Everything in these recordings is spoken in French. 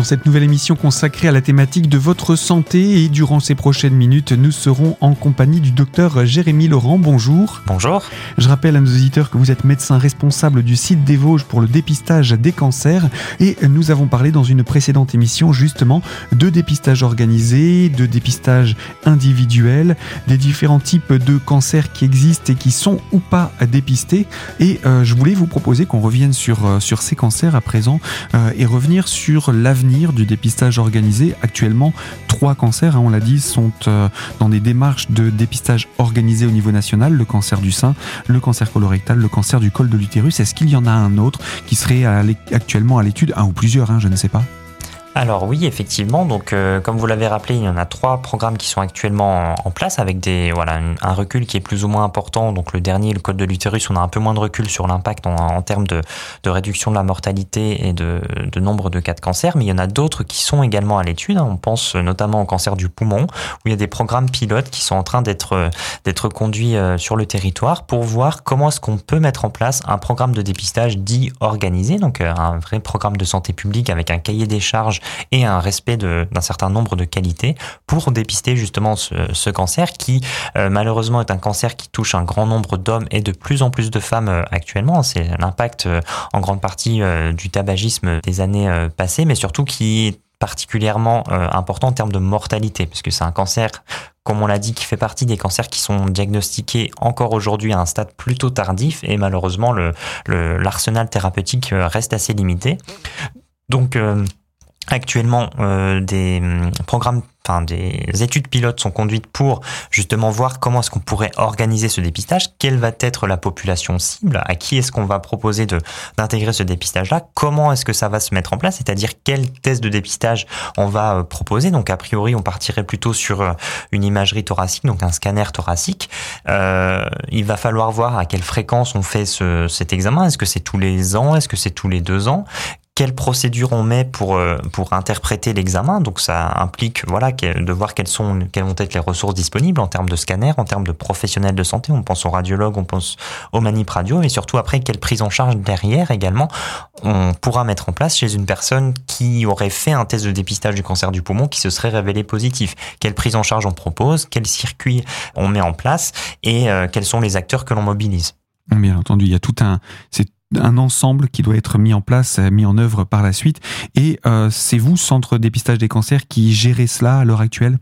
dans cette nouvelle émission consacrée à la thématique de votre santé et durant ces prochaines minutes, nous serons en compagnie du docteur Jérémy Laurent. Bonjour. Bonjour. Je rappelle à nos auditeurs que vous êtes médecin responsable du site des Vosges pour le dépistage des cancers et nous avons parlé dans une précédente émission justement de dépistage organisé, de dépistage individuel, des différents types de cancers qui existent et qui sont ou pas dépistés et euh, je voulais vous proposer qu'on revienne sur, euh, sur ces cancers à présent euh, et revenir sur l'avenir du dépistage organisé. Actuellement, trois cancers, hein, on l'a dit, sont euh, dans des démarches de dépistage organisé au niveau national, le cancer du sein, le cancer colorectal, le cancer du col de l'utérus. Est-ce qu'il y en a un autre qui serait actuellement à l'étude, un ou plusieurs, hein, je ne sais pas alors oui, effectivement. Donc, euh, comme vous l'avez rappelé, il y en a trois programmes qui sont actuellement en, place avec des voilà un, recul qui est plus ou moins important. Donc le dernier, le code de l'utérus, on a un peu moins de recul sur l'impact en, termes de, réduction de la mortalité et de, nombre de cas de cancer. Mais il y en a d'autres qui sont également à l'étude. On pense notamment au cancer du poumon, où il y a des programmes pilotes qui sont en train d'être d'être conduits euh, sur le territoire pour voir comment est-ce qu'on peut mettre en place un programme de dépistage dit organisé, donc euh, un vrai programme de santé publique avec un cahier des charges et un respect d'un certain nombre de qualités pour dépister justement ce, cancer qui euh, malheureusement est un cancer qui touche un grand nombre d'hommes et de plus en plus de femmes euh, actuellement. C'est l'impact euh, en grande partie du tabagisme des années passées, mais surtout qui est particulièrement important en termes de mortalité, puisque c'est un cancer, comme on l'a dit, qui fait partie des cancers qui sont diagnostiqués encore aujourd'hui à un stade plutôt tardif, et malheureusement l'arsenal le, thérapeutique reste assez limité. Donc Actuellement, euh, des hum, programmes, enfin des études pilotes sont conduites pour justement voir comment est-ce qu'on pourrait organiser ce dépistage, quelle va être la population cible, à qui est-ce qu'on va proposer d'intégrer ce dépistage-là, comment est-ce que ça va se mettre en place, c'est-à-dire quel test de dépistage on va euh, proposer. Donc a priori, on partirait plutôt sur euh, une imagerie thoracique, donc un scanner thoracique. Il va falloir voir à quelle fréquence on fait ce, cet examen. Est-ce que c'est tous les ans? Est-ce que c'est tous les deux ans? Quelle procédure on met pour euh, pour interpréter l'examen. Donc ça implique voilà de voir quelles sont quelles vont être les ressources disponibles en termes de scanner, en termes de professionnels de santé. On pense aux radiologues, on pense aux manip radio, et surtout après quelle prise en charge derrière également on pourra mettre en place chez une personne qui aurait fait un test de dépistage du cancer du poumon qui se serait révélé positif. Quelle prise en charge on propose, quel circuit on met en place et euh, quels sont les acteurs que l'on mobilise. Bien entendu, il y a tout un, un ensemble qui doit être mis en place, euh, mis en œuvre par la suite. Et euh, c'est vous, Centre dépistage des cancers, qui gérez cela à l'heure actuelle?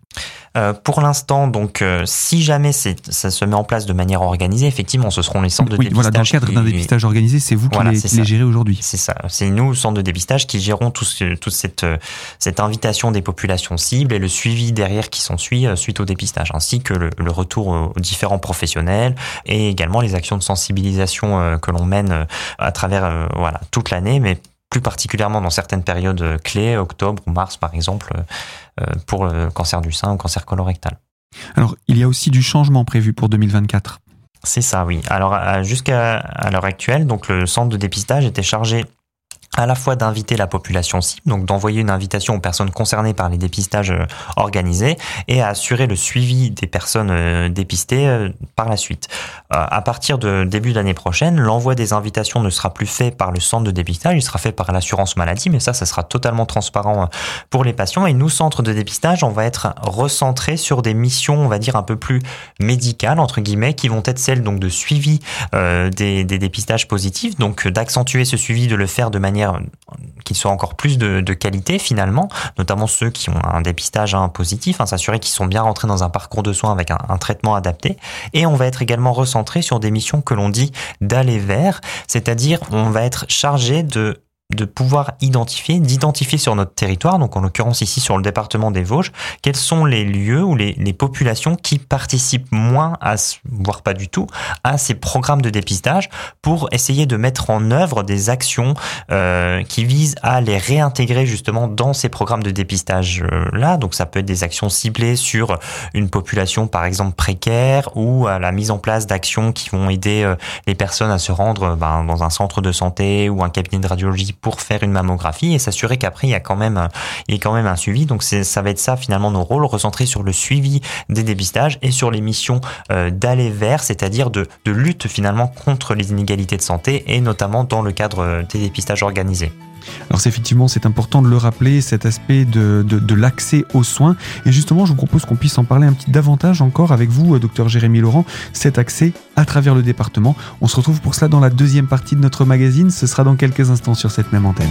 Euh, pour l'instant, donc, euh, si jamais ça se met en place de manière organisée, effectivement, ce seront les centres de dépistage. Voilà, dans le cadre d'un dépistage organisé, c'est vous qui les, gérez aujourd'hui. C'est ça. C'est nous, centre de dépistage, qui gérons tout toute cette, euh, cette invitation des populations cibles et le suivi derrière qui s'ensuit suite au dépistage, ainsi que le, le, retour aux différents professionnels et également les actions de sensibilisation que l'on mène à travers voilà toute l'année, mais plus particulièrement dans certaines périodes clés, octobre ou mars par exemple, pour le cancer du sein ou cancer colorectal. Alors, il y a aussi du changement prévu pour 2024. C'est ça, oui. Alors, jusqu'à l'heure actuelle, donc le centre de dépistage était chargé à la fois d'inviter la population cible, donc d'envoyer une invitation aux personnes concernées par les dépistages euh, organisés et à assurer le suivi des personnes euh, dépistées euh, par la suite. À partir de début d'année prochaine, l'envoi des invitations ne sera plus fait par le centre de dépistage, il sera fait par l'assurance maladie, mais ça, ça sera totalement transparent pour les patients. Et nous, centres de dépistage, on va être recentrés sur des missions, on va dire, un peu plus médicales, entre guillemets, qui vont être celles donc de suivi des, des dépistages positifs, donc d'accentuer ce suivi, de le faire de manière qu'ils soient encore plus de, qualité finalement, notamment ceux qui ont un dépistage hein, positif, hein, s'assurer qu'ils sont bien rentrés dans un parcours de soins avec un, un, traitement adapté. Et on va être également recentré sur des missions que l'on dit d'aller vers, c'est-à-dire on va être chargé de de pouvoir identifier, d'identifier sur notre territoire, donc en l'occurrence ici sur le département des Vosges, quels sont les lieux ou les, populations qui participent moins, à, voire pas du tout, à ces programmes de dépistage pour essayer de mettre en œuvre des actions euh, qui visent à les réintégrer justement dans ces programmes de dépistage-là. Donc ça peut être des actions ciblées sur une population par exemple précaire ou à la mise en place d'actions qui vont aider euh, les personnes à se rendre ben, dans un centre de santé ou un cabinet de radiologie pour faire une mammographie et s'assurer qu'après il y a quand même il y a quand même un suivi. Donc ça va être ça finalement nos rôles, recentrer sur le suivi des dépistages et sur les missions euh, d'aller vers, c'est-à-dire de, de lutte finalement contre les inégalités de santé et notamment dans le cadre des dépistages organisés. Alors effectivement c'est important de le rappeler cet aspect de, de, l'accès aux soins et justement je vous propose qu'on puisse en parler un petit davantage encore avec vous euh, docteur Jérémy Laurent cet accès à travers le département. On se retrouve pour cela dans la deuxième partie de notre magazine, ce sera dans quelques instants sur cette même antenne.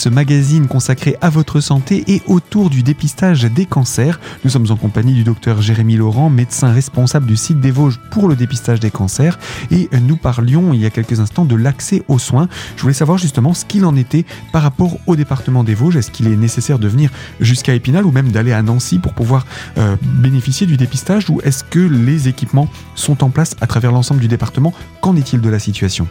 Ce magazine consacré à votre santé et autour du dépistage des cancers. Nous sommes en compagnie du docteur Jérémy Laurent, médecin responsable du site des Vosges pour le dépistage des cancers. Et nous parlions il y a quelques instants de l'accès aux soins. Je voulais savoir justement ce qu'il en était par rapport au département des Vosges. Est-ce qu'il est nécessaire de venir jusqu'à Épinal ou même d'aller à Nancy pour pouvoir euh, bénéficier du dépistage? Ou est-ce que les équipements sont en place à travers l'ensemble du département? Qu'en est-il de la situation?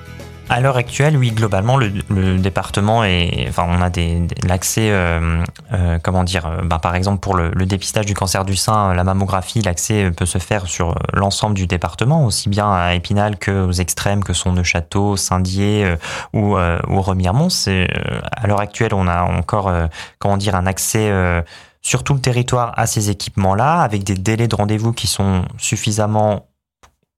À l'heure actuelle, oui, globalement, le, département est, enfin, on a des, l'accès, euh, euh, comment dire, euh, bah, par exemple pour le, dépistage du cancer du sein, la mammographie, l'accès peut se faire sur l'ensemble du département, aussi bien à Épinal que aux extrêmes que sont Neuchâteau, Saint-Dié ou, ou Remiremont. C'est, à l'heure actuelle, on a encore, comment dire, un accès sur tout le territoire à ces équipements-là, avec des délais de rendez-vous qui sont suffisamment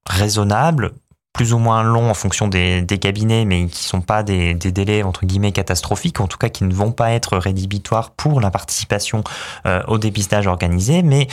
raisonnables plus ou moins longs en fonction des, cabinets, mais qui sont pas des, délais entre guillemets catastrophiques, en tout cas qui ne vont pas être rédhibitoires pour la participation euh, au dépistage organisé. Mais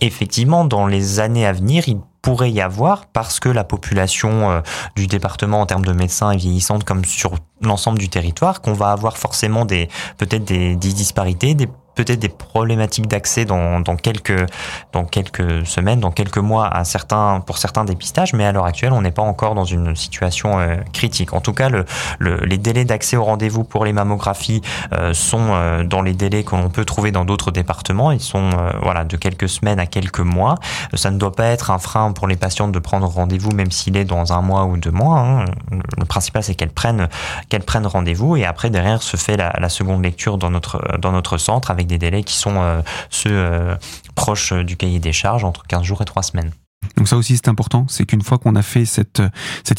effectivement, dans les années à venir, il pourrait y avoir, parce que la population euh, du département en termes de médecins est vieillissante comme sur l'ensemble du territoire, qu'on va avoir forcément des peut-être des, des disparités, des peut-être des problématiques d'accès dans, dans, quelques, dans quelques semaines, dans quelques mois à certains, pour certains dépistages, mais à l'heure actuelle, on n'est pas encore dans une situation euh, critique. En tout cas, le, le, les délais d'accès au rendez-vous pour les mammographies euh, sont euh, dans les délais que l'on peut trouver dans d'autres départements. Ils sont voilà, de quelques semaines à quelques mois. Ça ne doit pas être un frein pour les patientes de prendre rendez-vous, même s'il est dans un mois ou deux mois. Hein. Le principal, c'est qu'elles prennent, qu'elles prennent rendez-vous et après, derrière, se fait la, la seconde lecture dans notre, dans notre centre des délais qui sont euh, ceux euh, proches du cahier des charges, entre 15 jours et 3 semaines. Donc ça aussi c'est important, c'est qu'une fois qu'on a fait cette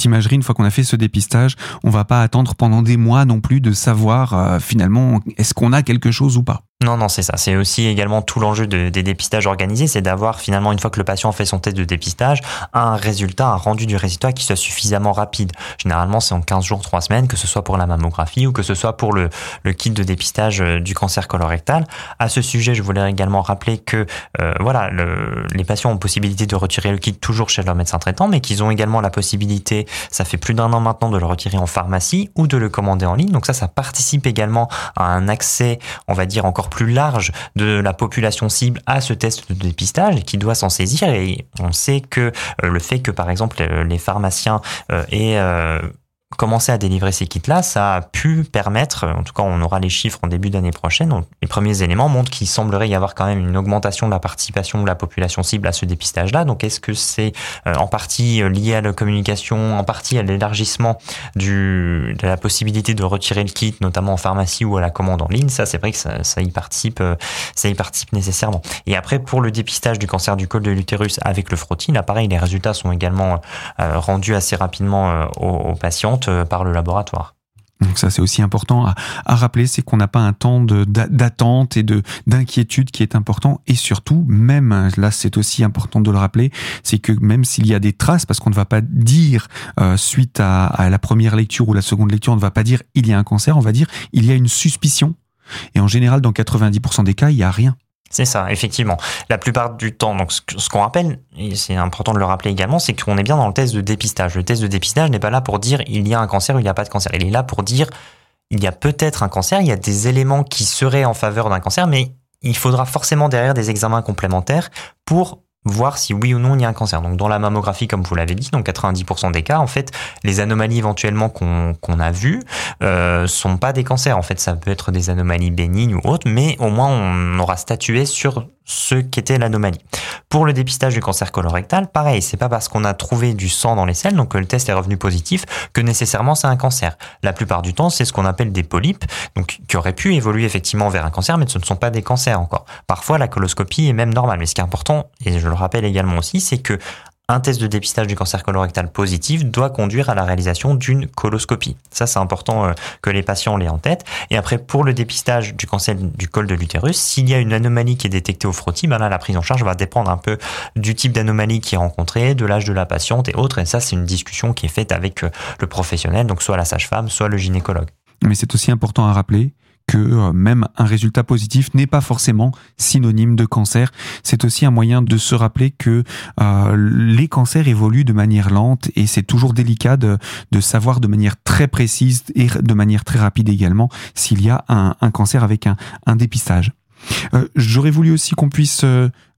imagerie, une fois qu'on a fait ce dépistage, on va pas attendre pendant des mois non plus de savoir euh, finalement est-ce qu'on a quelque chose ou pas. Non, non, c'est ça. C'est aussi également tout l'enjeu des dépistages organisés, c'est d'avoir finalement, une fois que le patient fait son test de dépistage, un résultat, un rendu du résultat qui soit suffisamment rapide. Généralement, c'est en 15 jours, 3 semaines, que ce soit pour la mammographie ou que ce soit pour le, kit de dépistage euh, du cancer colorectal. À ce sujet, je voulais également rappeler que euh, voilà, le, les patients ont possibilité de retirer le kit toujours chez leur médecin traitant, mais qu'ils ont également la possibilité, ça fait plus d'un an maintenant, de le retirer en pharmacie ou de le commander en ligne. Donc ça, ça participe également à un accès, on va dire, encore plus large de la population cible à ce test de dépistage et qui doit s'en saisir. Et on sait que euh, le fait que, par exemple, les pharmaciens aient euh, commencer à délivrer ces kits-là, ça a pu permettre, en tout cas on aura les chiffres en début d'année prochaine, donc les premiers éléments montrent qu'il semblerait y avoir quand même une augmentation de la participation de la population cible à ce dépistage-là. Donc est-ce que c'est euh, en partie lié à la communication, en partie à l'élargissement de la possibilité de retirer le kit, notamment en pharmacie ou à la commande en ligne? Ça c'est vrai que ça, ça, y participe, euh, ça y participe nécessairement. Et après pour le dépistage du cancer du col de l'utérus avec le frottis, là pareil, les résultats sont également euh, rendus assez rapidement aux, aux patients euh, par le laboratoire. Donc ça c'est aussi important à, rappeler, c'est qu'on n'a pas un temps d'attente et de d'inquiétude qui est important et surtout même là c'est aussi important de le rappeler, c'est que même s'il y a des traces, parce qu'on ne va pas dire euh, suite à, la première lecture ou la seconde lecture, on ne va pas dire il y a un cancer, on va dire il y a une suspicion et en général dans 90% des cas il y a rien. C'est ça, effectivement. La plupart du temps, donc ce qu'on rappelle, et c'est important de le rappeler également, c'est qu'on est bien dans le test de dépistage. Le test de dépistage n'est pas là pour dire il y a un cancer ou il n'y a pas de cancer. Il est là pour dire il y a peut-être un cancer, il y a des éléments qui seraient en faveur d'un cancer, mais il faudra forcément derrière des examens complémentaires pour voir si oui ou non il y a un cancer. Donc dans la mammographie, comme vous l'avez dit, dans 90% des cas, en fait, les anomalies éventuellement qu'on a vues euh, sont pas des cancers. En fait, ça peut être des anomalies bénignes ou autres, mais au moins on aura statué sur ce qu'était l'anomalie. Pour le dépistage du cancer colorectal, pareil, c'est pas parce qu'on a trouvé du sang dans les selles, donc que le test est revenu positif, que nécessairement c'est un cancer. La plupart du temps, c'est ce qu'on appelle des polypes, donc qui auraient pu évoluer effectivement vers un cancer, mais ce ne sont pas des cancers encore. Parfois, la coloscopie est même normale, mais ce qui est important, et je le rappelle également aussi, c'est que un test de dépistage du cancer colorectal positif doit conduire à la réalisation d'une coloscopie. Ça, c'est important euh, que les patients l'aient en tête. Et après, pour le dépistage du cancer du col de l'utérus, s'il y a une anomalie qui est détectée au frottis, ben la prise en charge va dépendre un peu du type d'anomalie qui est rencontrée, de l'âge de la patiente et autres. Et ça, c'est une discussion qui est faite avec euh, le professionnel, donc soit la sage-femme, soit le gynécologue. Mais c'est aussi important à rappeler que euh, même un résultat positif n'est pas forcément synonyme de cancer. C'est aussi un moyen de se rappeler que euh, les cancers évoluent de manière lente et c'est toujours délicat de, savoir de manière très précise et de manière très rapide également s'il y a un, cancer avec un, dépistage. Euh, j'aurais voulu aussi qu'on puisse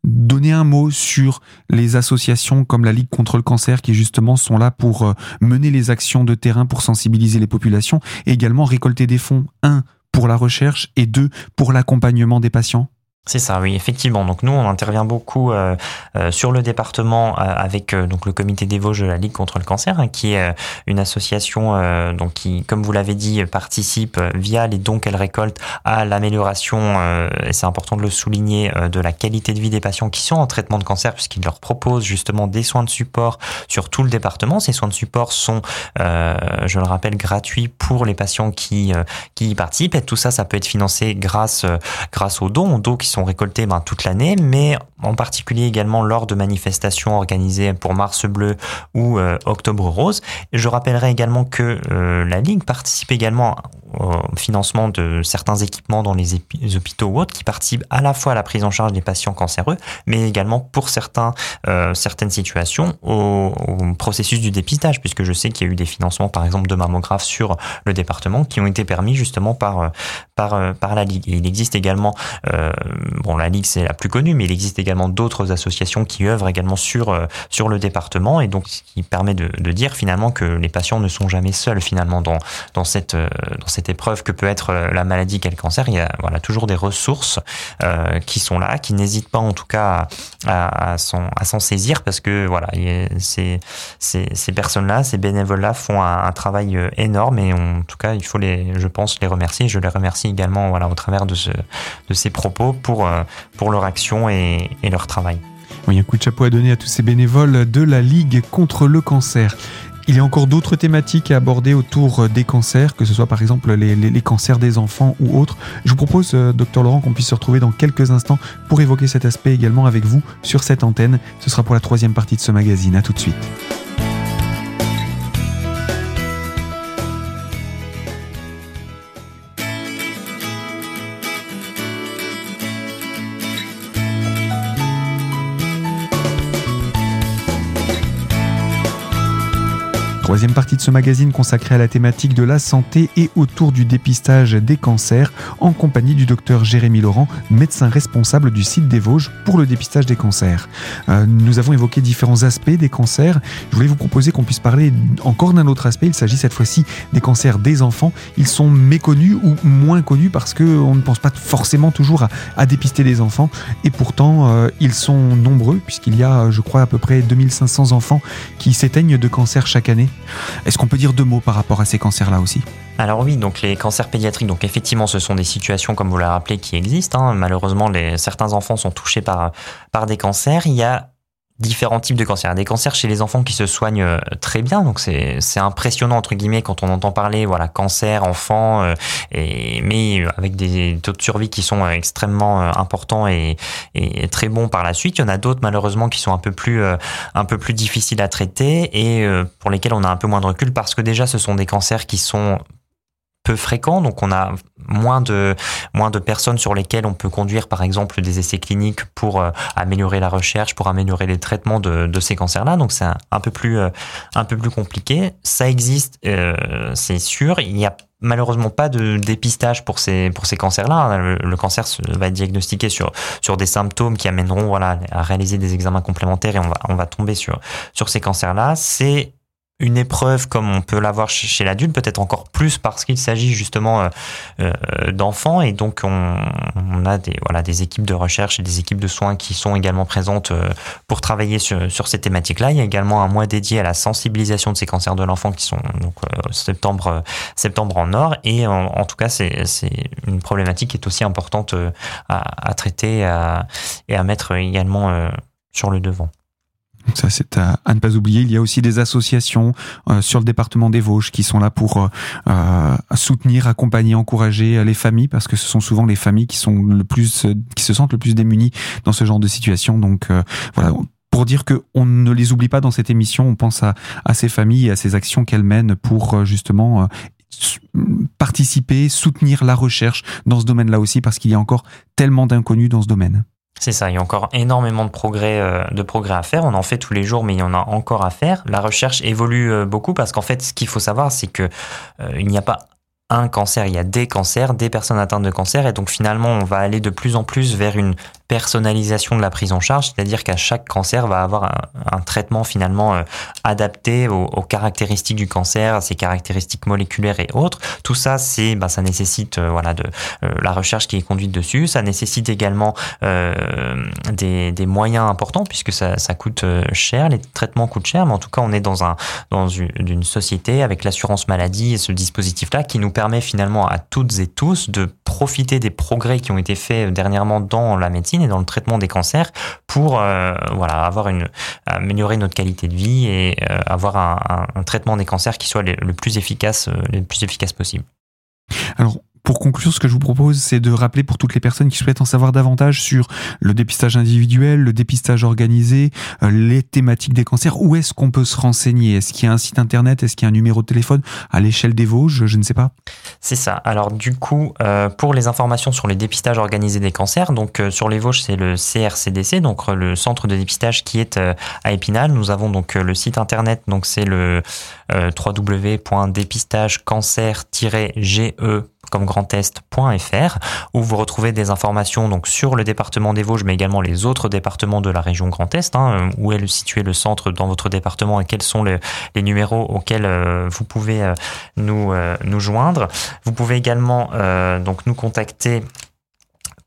donner un mot sur les associations comme la Ligue contre le cancer qui justement sont là pour mener les actions de terrain pour sensibiliser les populations et également récolter des fonds, un, pour la recherche et deux, pour l'accompagnement des patients c'est ça, oui, effectivement. Donc nous, on intervient beaucoup euh, euh, sur le département euh, avec donc le comité des Vosges de la Ligue contre le cancer, hein, qui est une association donc qui, comme vous l'avez dit, participe via les dons qu'elle récolte à l'amélioration, et c'est important de le souligner, de la qualité de vie des patients qui sont en traitement de cancer, puisqu'ils leur proposent justement des soins de support sur tout le département. Ces soins de support sont, je le rappelle, gratuits pour les patients qui qui y participent. Et tout ça, ça peut être financé grâce grâce aux dons, sont récoltés ben, toute l'année, mais en particulier également lors de manifestations organisées pour Mars Bleu ou euh, Octobre Rose. Je rappellerai également que euh, la Ligue participe également au financement de certains équipements dans les, hôpitaux ou autres qui participent à la fois à la prise en charge des patients cancéreux, mais également pour certains, euh, certaines situations au, processus du dépistage, puisque je sais qu'il y a eu des financements, par exemple, de mammographes sur le département qui ont été permis justement par, par, par la Ligue. Et il existe également, bon, la Ligue c'est la plus connue, mais il existe également d'autres associations qui œuvrent également sur, euh, sur le département et donc ce qui permet de, dire finalement que les patients ne sont jamais seuls finalement dans, dans, cette, euh, dans cette épreuve que peut être euh, la maladie qu'est le cancer. Il y a voilà, toujours des ressources euh, qui sont là, qui n'hésitent pas en tout cas à, à, s'en saisir parce que voilà, ces, ces, ces personnes-là, ces bénévoles-là font un, un, travail énorme et en tout cas il faut les, je pense, les remercier. Je les remercie également voilà, au travers de, ce, de ces propos pour, pour leur action et, leur travail. Oui, un coup de chapeau à donner à tous ces bénévoles de la Ligue contre le cancer. Il y a encore d'autres thématiques à aborder autour des cancers, que ce soit par exemple les, cancers des enfants ou autres. Je vous propose, euh, docteur Laurent, qu'on puisse se retrouver dans quelques instants pour évoquer cet aspect également avec vous sur cette antenne. Ce sera pour la troisième partie de ce magazine. À tout de suite. Troisième partie de ce magazine consacrée à la thématique de la santé et autour du dépistage des cancers en compagnie du docteur Jérémy Laurent, médecin responsable du site des Vosges pour le dépistage des cancers. Euh, nous avons évoqué différents aspects des cancers. Je voulais vous proposer qu'on puisse parler encore d'un autre aspect. Il s'agit cette fois-ci des cancers des enfants. Ils sont méconnus ou moins connus parce qu'on ne pense pas forcément toujours à, dépister des enfants. Et pourtant, euh, ils sont nombreux puisqu'il y a, je crois, à peu près 2500 enfants qui s'éteignent de cancer chaque année. Est-ce qu'on peut dire deux mots par rapport à ces cancers-là aussi? Alors oui, donc les cancers pédiatriques, donc effectivement, ce sont des situations, comme vous l'avez rappelé, qui existent. Hein. Malheureusement, les, certains enfants sont touchés par, par des cancers. Il y a différents types de cancers. Des cancers chez les enfants qui se soignent euh, très bien, donc c'est impressionnant entre guillemets quand on entend parler voilà cancer enfant, euh, et, mais avec des taux de survie qui sont extrêmement euh, importants et, et, très bons par la suite. Il y en a d'autres malheureusement qui sont un peu plus un peu plus difficiles à traiter et pour lesquels on a un peu moins de recul parce que déjà ce sont des cancers qui sont peu fréquent, donc on a moins de moins de personnes sur lesquelles on peut conduire par exemple des essais cliniques pour euh, améliorer la recherche, pour améliorer les traitements de, de ces cancers-là. Donc c'est un, peu plus euh, un peu plus compliqué. Ça existe, euh, c'est sûr. Il n'y a malheureusement pas de dépistage pour ces pour ces cancers-là. Le, le, cancer va être diagnostiqué sur sur des symptômes qui amèneront voilà à réaliser des examens complémentaires et on va on va tomber sur sur ces cancers-là. C'est une épreuve comme on peut l'avoir chez l'adulte, peut-être encore plus parce qu'il s'agit justement euh, euh, d'enfants et donc on, a des voilà des équipes de recherche et des équipes de soins qui sont également présentes euh, pour travailler sur, ces thématiques-là. Il y a également un mois dédié à la sensibilisation de ces cancers de l'enfant qui sont donc septembre septembre en or et en, tout cas c'est une problématique qui est aussi importante à traiter et à mettre également sur le devant. Donc ça, c'est à, ne pas oublier. Il y a aussi des associations euh, sur le département des Vosges qui sont là pour euh, euh, soutenir, accompagner, encourager les familles, parce que ce sont souvent les familles qui sont le plus, qui se sentent le plus démunies dans ce genre de situation. Donc voilà, pour dire que on ne les oublie pas dans cette émission. On pense à, à ces familles et à ces actions qu'elles mènent pour justement participer, soutenir la recherche dans ce domaine-là aussi, parce qu'il y a encore tellement d'inconnus dans ce domaine. C'est ça, il y a encore énormément de progrès, euh, de progrès à faire. On en fait tous les jours, mais il y en a encore à faire. La recherche évolue euh, beaucoup parce qu'en fait, ce qu'il faut savoir, c'est que euh, il n'y a pas un cancer, il y a des cancers, des personnes atteintes de cancer, et donc finalement, on va aller de plus en plus vers une personnalisation de la prise en charge, c'est-à-dire qu'à chaque cancer va avoir un, traitement finalement euh, adapté aux, caractéristiques du cancer, à ses caractéristiques moléculaires et autres. Tout ça, c'est, bah, ça nécessite euh, voilà de euh, la recherche qui est conduite dessus. Ça nécessite également des, des, moyens importants puisque ça, ça coûte cher, les traitements coûtent cher, mais en tout cas, on est dans un dans une, une société avec l'assurance maladie et ce dispositif-là qui nous permet finalement à toutes et tous de profiter des progrès qui ont été faits dernièrement dans la médecine et dans le traitement des cancers pour euh, avoir une améliorer notre qualité de vie et euh, avoir un, traitement des cancers qui soit le, plus efficace euh, le plus efficace possible. Pour conclure, ce que je vous propose, c'est de rappeler pour toutes les personnes qui souhaitent en savoir davantage sur le dépistage individuel, le dépistage organisé, euh, les thématiques des cancers, où est-ce qu'on peut se renseigner? Est-ce qu'il y a un site internet? Est-ce qu'il y a un numéro de téléphone? À l'échelle des Vosges Je ne sais pas. C'est ça. Alors du coup, euh, pour les informations sur les dépistages organisés des cancers, donc euh, sur les Vosges, c'est le CRCDC, donc le centre de dépistage qui est à Épinal. Nous avons donc le site internet, donc c'est le www.dépistagecancer-ge comme grandest.fr où vous retrouvez des informations donc sur le département des Vosges mais également les autres départements de la région Grand Est hein, où est situé le centre dans votre département et quels sont les, numéros auxquels euh, vous pouvez euh, nous euh, nous joindre. Vous pouvez également donc nous contacter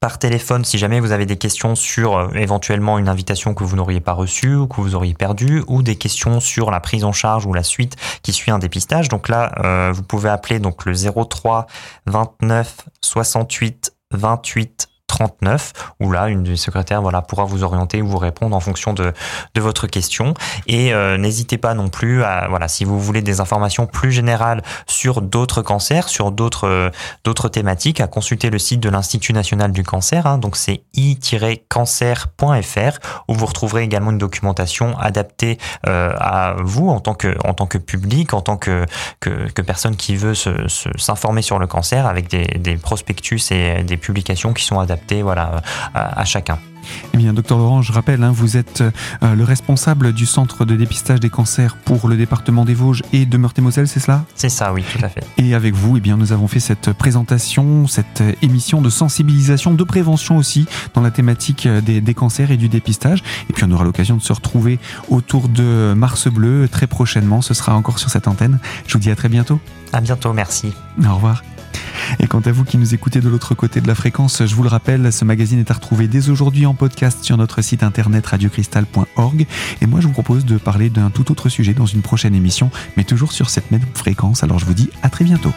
par téléphone si jamais vous avez des questions sur euh, éventuellement une invitation que vous n'auriez pas reçue ou que vous auriez perdue ou des questions sur la prise en charge ou la suite qui suit un dépistage. Donc là, euh, vous pouvez appeler donc le 03 29 68 28 39, où là, une des secrétaires voilà, pourra vous orienter ou vous répondre en fonction de, de votre question. Et euh, n'hésitez pas non plus à, voilà, si vous voulez des informations plus générales sur d'autres cancers, sur d'autres euh, d'autres thématiques, à consulter le site de l'Institut national du cancer. Hein, donc c'est i-cancer.fr, où vous retrouverez également une documentation adaptée euh, à vous en tant que en tant que public, en tant que que, que personne qui veut s'informer se, sur le cancer, avec des, des prospectus et des publications qui sont adaptées voilà, à, chacun. Eh bien, docteur Laurent, je rappelle, hein, vous êtes euh, le responsable du centre de dépistage des cancers pour le département des Vosges et de Meurthe-et-Moselle, c'est cela? C'est ça, oui, tout à fait. Et avec vous, eh bien, nous avons fait cette présentation, cette émission de sensibilisation, de prévention aussi dans la thématique des, des cancers et du dépistage. Et puis, on aura l'occasion de se retrouver autour de Mars Bleu très prochainement. Ce sera encore sur cette antenne. Je vous dis à très bientôt. À bientôt, merci. Au revoir. Et quant à vous qui nous écoutez de l'autre côté de la fréquence, je vous le rappelle, ce magazine est à retrouver dès aujourd'hui en podcast sur notre site internet radiocristal.org. Et moi, je vous propose de parler d'un tout autre sujet dans une prochaine émission, mais toujours sur cette même fréquence. Alors je vous dis à très bientôt.